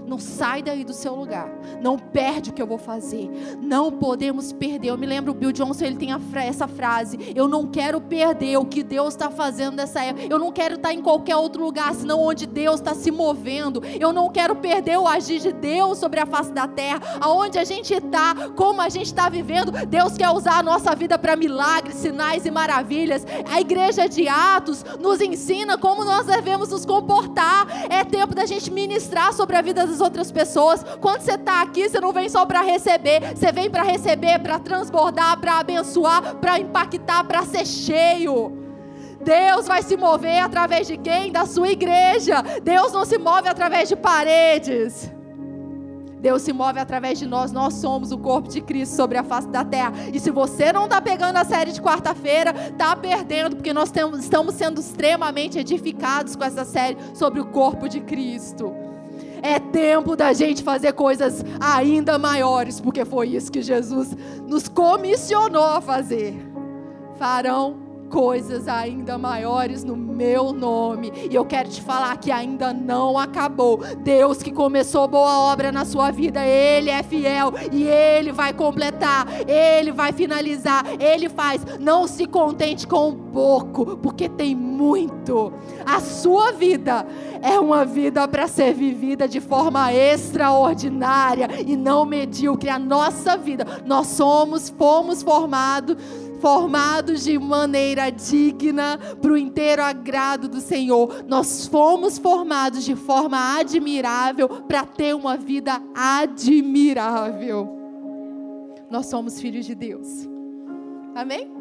Não sai daí do seu lugar. Não perde o que eu vou fazer. Não podemos perder. Eu me lembro, o Bill Johnson, ele tem essa frase: Eu não quero perder o que Deus está fazendo nessa época. Eu não quero estar em qualquer outro lugar, senão onde Deus está se movendo. Eu não quero perder o agir de Deus sobre a face da terra. Aonde a gente está, como a gente está vivendo. Deus quer usar a nossa vida para milagres, sinais e maravilhas. A igreja de Atos nos ensina como nós devemos nos comportar. É tempo da gente ministrar sobre a vida das das outras pessoas. Quando você está aqui, você não vem só para receber, você vem para receber, para transbordar, para abençoar, para impactar, para ser cheio. Deus vai se mover através de quem? Da sua igreja. Deus não se move através de paredes. Deus se move através de nós, nós somos o corpo de Cristo sobre a face da terra. E se você não está pegando a série de quarta-feira, está perdendo, porque nós temos, estamos sendo extremamente edificados com essa série sobre o corpo de Cristo. É tempo da gente fazer coisas ainda maiores, porque foi isso que Jesus nos comissionou a fazer. Farão coisas ainda maiores no meu nome. E eu quero te falar que ainda não acabou. Deus que começou boa obra na sua vida, Ele é fiel e Ele vai completar, Ele vai finalizar, Ele faz. Não se contente com pouco, porque tem muito. A sua vida é uma vida para ser vivida de forma extraordinária e não medíocre. A nossa vida, nós somos, fomos formados formados de maneira digna para o inteiro agrado do Senhor. Nós fomos formados de forma admirável para ter uma vida admirável. Nós somos filhos de Deus. Amém?